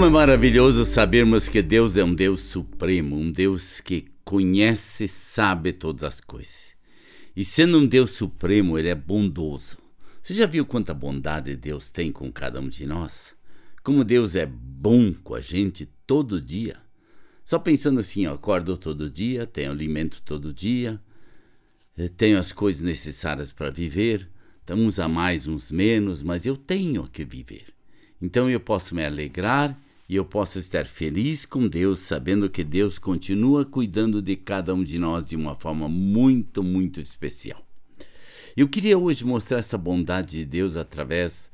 Como é maravilhoso sabermos que Deus é um Deus supremo, um Deus que conhece e sabe todas as coisas. E sendo um Deus supremo, ele é bondoso. Você já viu quanta bondade Deus tem com cada um de nós? Como Deus é bom com a gente todo dia. Só pensando assim, ó, acordo todo dia, tenho alimento todo dia, eh, tenho as coisas necessárias para viver, então uns a mais, uns menos, mas eu tenho que viver. Então eu posso me alegrar e eu posso estar feliz com Deus, sabendo que Deus continua cuidando de cada um de nós de uma forma muito, muito especial. Eu queria hoje mostrar essa bondade de Deus através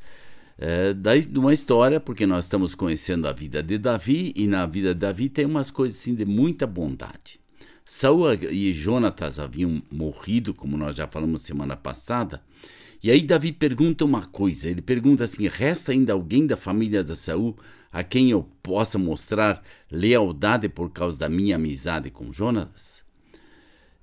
é, de uma história, porque nós estamos conhecendo a vida de Davi, e na vida de Davi tem umas coisas assim de muita bondade. Saul e Jonatas haviam morrido, como nós já falamos semana passada, e aí Davi pergunta uma coisa, ele pergunta assim, resta ainda alguém da família de Saul a quem eu possa mostrar lealdade por causa da minha amizade com Jonatas?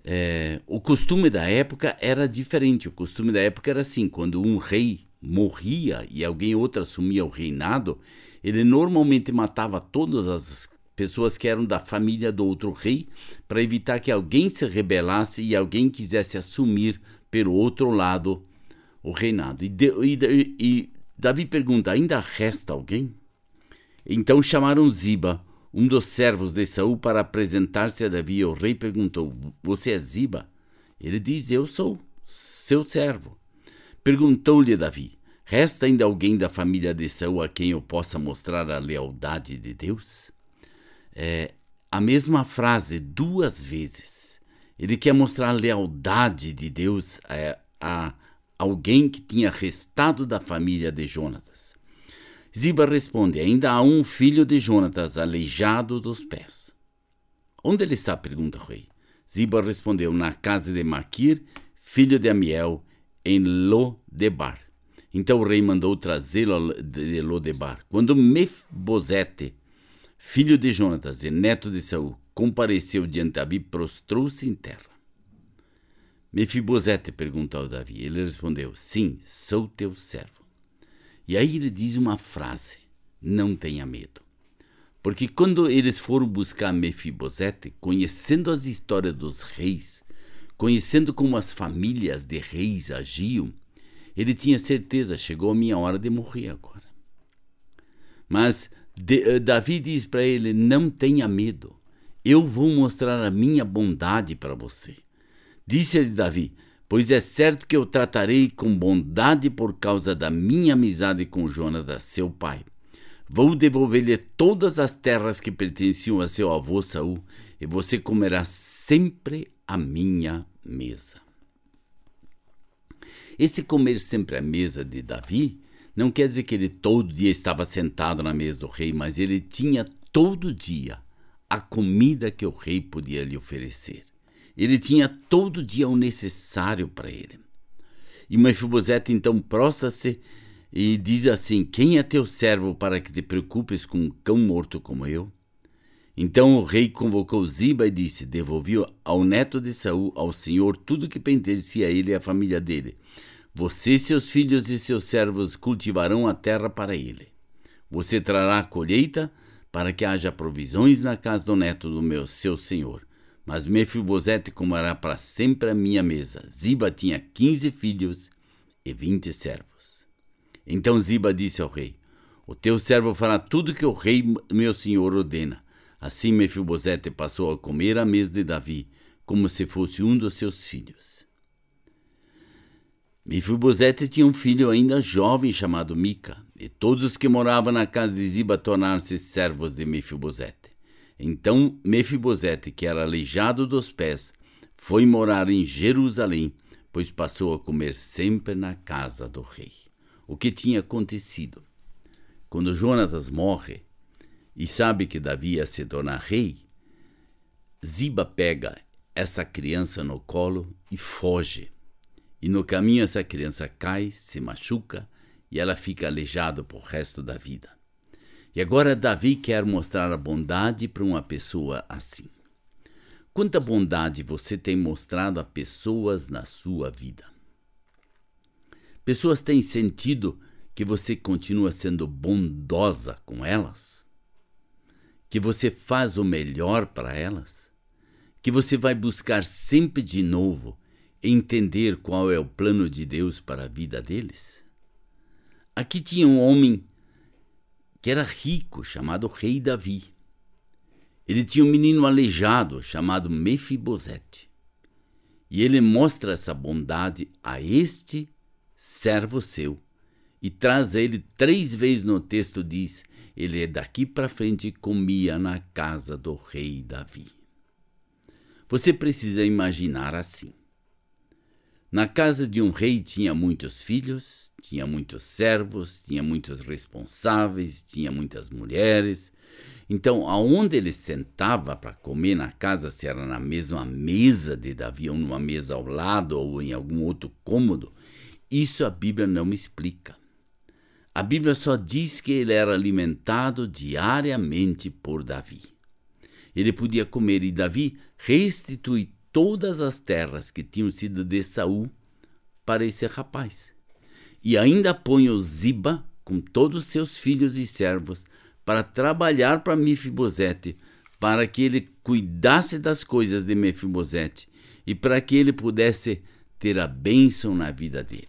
É, o costume da época era diferente, o costume da época era assim, quando um rei morria e alguém outro assumia o reinado, ele normalmente matava todas as pessoas que eram da família do outro rei para evitar que alguém se rebelasse e alguém quisesse assumir pelo outro lado o reinado. E, de, e, e Davi pergunta: ainda resta alguém? Então chamaram Ziba, um dos servos de Saul, para apresentar-se a Davi. O rei perguntou: Você é Ziba? Ele diz: Eu sou seu servo. Perguntou-lhe Davi: Resta ainda alguém da família de Saul a quem eu possa mostrar a lealdade de Deus? É a mesma frase duas vezes. Ele quer mostrar a lealdade de Deus a, a alguém que tinha restado da família de Jonatas. Ziba responde: Ainda há um filho de Jonatas aleijado dos pés. Onde ele está? pergunta o rei. Ziba respondeu: Na casa de Maquir, filho de Amiel, em Lodebar. Então o rei mandou trazê-lo de Lodebar. Quando Mefbosete, filho de Jonatas e neto de Saul, compareceu diante de Davi, prostrou-se em terra. Mefibosete perguntou ao Davi. Ele respondeu: Sim, sou teu servo. E aí ele diz uma frase: Não tenha medo. Porque quando eles foram buscar Mefibosete, conhecendo as histórias dos reis, Conhecendo como as famílias de reis agiam, ele tinha certeza, chegou a minha hora de morrer agora. Mas de, uh, Davi diz para ele: Não tenha medo, eu vou mostrar a minha bondade para você. Disse-lhe Davi: Pois é certo que eu tratarei com bondade por causa da minha amizade com Jonatas, seu pai. Vou devolver-lhe todas as terras que pertenciam a seu avô Saul, e você comerá sempre à minha mesa. Esse comer sempre à mesa de Davi não quer dizer que ele todo dia estava sentado na mesa do rei, mas ele tinha todo dia a comida que o rei podia lhe oferecer. Ele tinha todo dia o necessário para ele. E Mefibosete então prostra-se e diz assim: Quem é teu servo para que te preocupes com um cão morto como eu? Então o rei convocou Ziba e disse: Devolvi ao neto de Saul, ao Senhor, tudo que pertencia a ele e à família dele. Você, seus filhos e seus servos cultivarão a terra para ele. Você trará a colheita para que haja provisões na casa do neto do meu seu senhor. Mas Mefibosete comerá para sempre a minha mesa. Ziba tinha quinze filhos e vinte servos. Então Ziba disse ao rei: O teu servo fará tudo que o rei meu senhor ordena. Assim Mefibosete passou a comer à mesa de Davi, como se fosse um dos seus filhos. Mefibosete tinha um filho ainda jovem chamado Mica, e todos os que moravam na casa de Ziba tornaram-se servos de Mefibosete. Então Mefibosete, que era aleijado dos pés, foi morar em Jerusalém, pois passou a comer sempre na casa do rei. O que tinha acontecido? Quando Jonatas morre, e sabe que Davi ia se tornar rei, Ziba pega essa criança no colo e foge. E no caminho essa criança cai, se machuca e ela fica aleijada por resto da vida. E agora Davi quer mostrar a bondade para uma pessoa assim. Quanta bondade você tem mostrado a pessoas na sua vida? Pessoas têm sentido que você continua sendo bondosa com elas? que você faz o melhor para elas, que você vai buscar sempre de novo entender qual é o plano de Deus para a vida deles? Aqui tinha um homem que era rico, chamado Rei Davi. Ele tinha um menino aleijado chamado Mefibosete. E ele mostra essa bondade a este servo seu. E traz ele três vezes no texto, diz: ele é daqui para frente comia na casa do rei Davi. Você precisa imaginar assim. Na casa de um rei tinha muitos filhos, tinha muitos servos, tinha muitos responsáveis, tinha muitas mulheres. Então, aonde ele sentava para comer na casa, se era na mesma mesa de Davi ou numa mesa ao lado ou em algum outro cômodo, isso a Bíblia não me explica. A Bíblia só diz que ele era alimentado diariamente por Davi. Ele podia comer e Davi restitui todas as terras que tinham sido de Saul para esse rapaz. E ainda põe o Ziba com todos seus filhos e servos para trabalhar para Mefibosete, para que ele cuidasse das coisas de Mefibosete e para que ele pudesse ter a bênção na vida dele.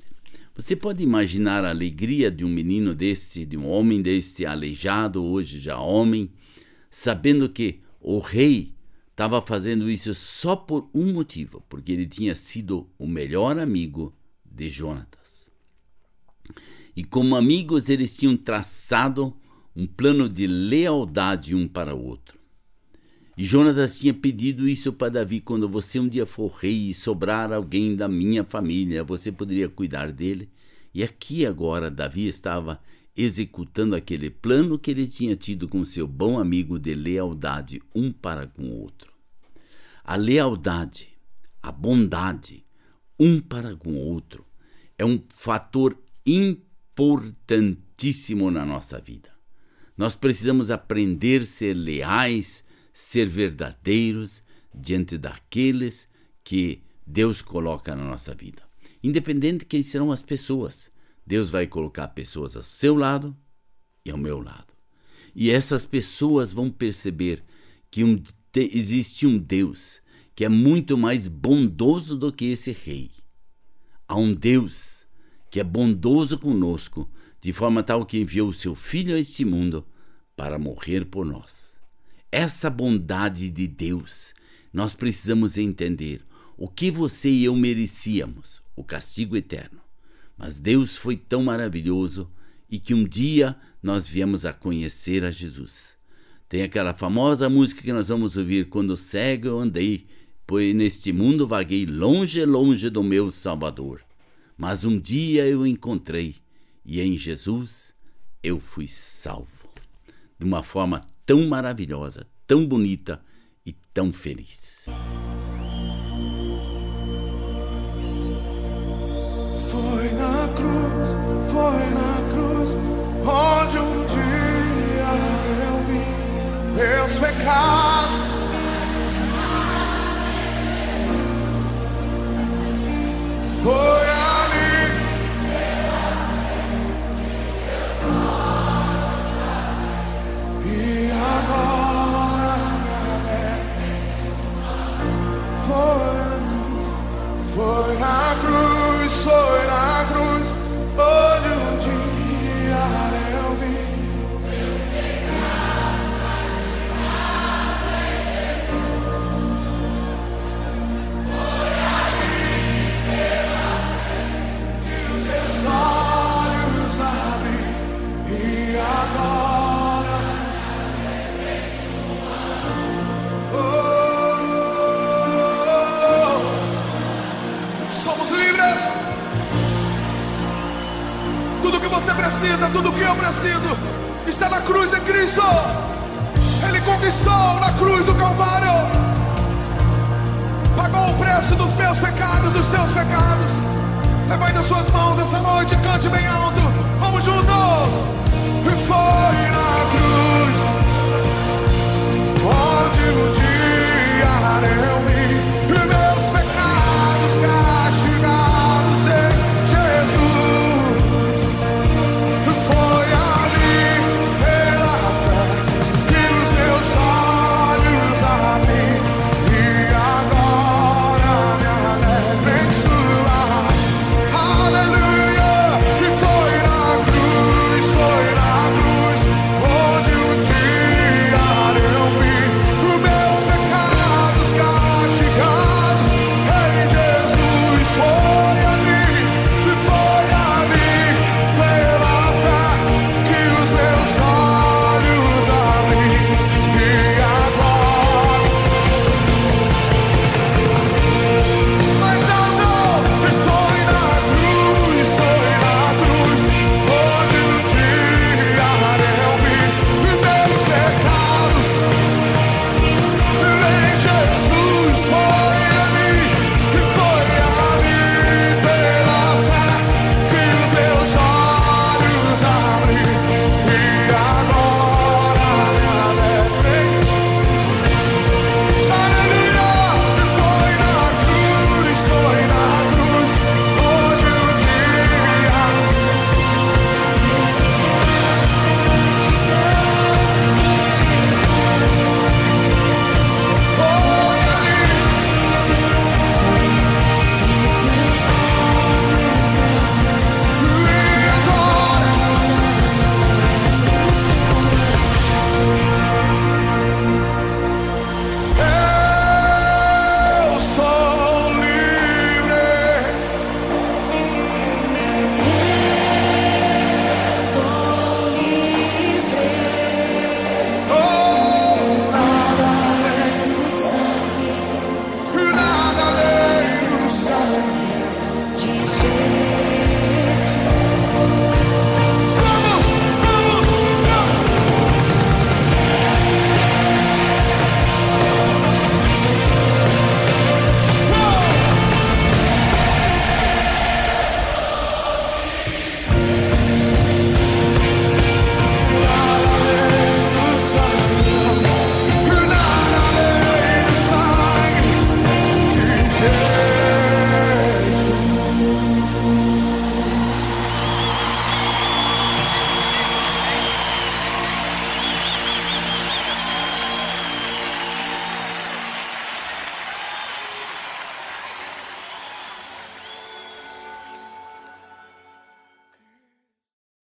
Você pode imaginar a alegria de um menino deste, de um homem deste aleijado, hoje já homem, sabendo que o rei estava fazendo isso só por um motivo, porque ele tinha sido o melhor amigo de Jonatas. E como amigos, eles tinham traçado um plano de lealdade um para o outro. E Jonatas tinha pedido isso para Davi: quando você um dia for rei e sobrar alguém da minha família, você poderia cuidar dele. E aqui agora Davi estava executando aquele plano que ele tinha tido com seu bom amigo de lealdade um para com o outro. A lealdade, a bondade, um para com o outro, é um fator importantíssimo na nossa vida. Nós precisamos aprender a ser leais, ser verdadeiros diante daqueles que Deus coloca na nossa vida. Independente de quem serão as pessoas, Deus vai colocar pessoas ao seu lado e ao meu lado. E essas pessoas vão perceber que um, existe um Deus que é muito mais bondoso do que esse rei. Há um Deus que é bondoso conosco, de forma tal que enviou o seu Filho a este mundo para morrer por nós. Essa bondade de Deus, nós precisamos entender o que você e eu merecíamos, o castigo eterno. Mas Deus foi tão maravilhoso e que um dia nós viemos a conhecer a Jesus. Tem aquela famosa música que nós vamos ouvir: Quando cego eu andei, pois neste mundo vaguei longe, longe do meu Salvador. Mas um dia eu encontrei e em Jesus eu fui salvo. De uma forma tão maravilhosa, tão bonita e tão feliz. Foi na cruz, foi na cruz, onde um dia eu vi meus pecados. Foi ali. E agora foi na cruz, foi na cruz, foi na Tudo que você precisa, tudo que eu preciso, está na cruz de Cristo. Ele conquistou na cruz do Calvário. Pagou o preço dos meus pecados, dos seus pecados. Levante as suas mãos essa noite, cante bem alto. Vamos juntos. E foi na cruz onde o dia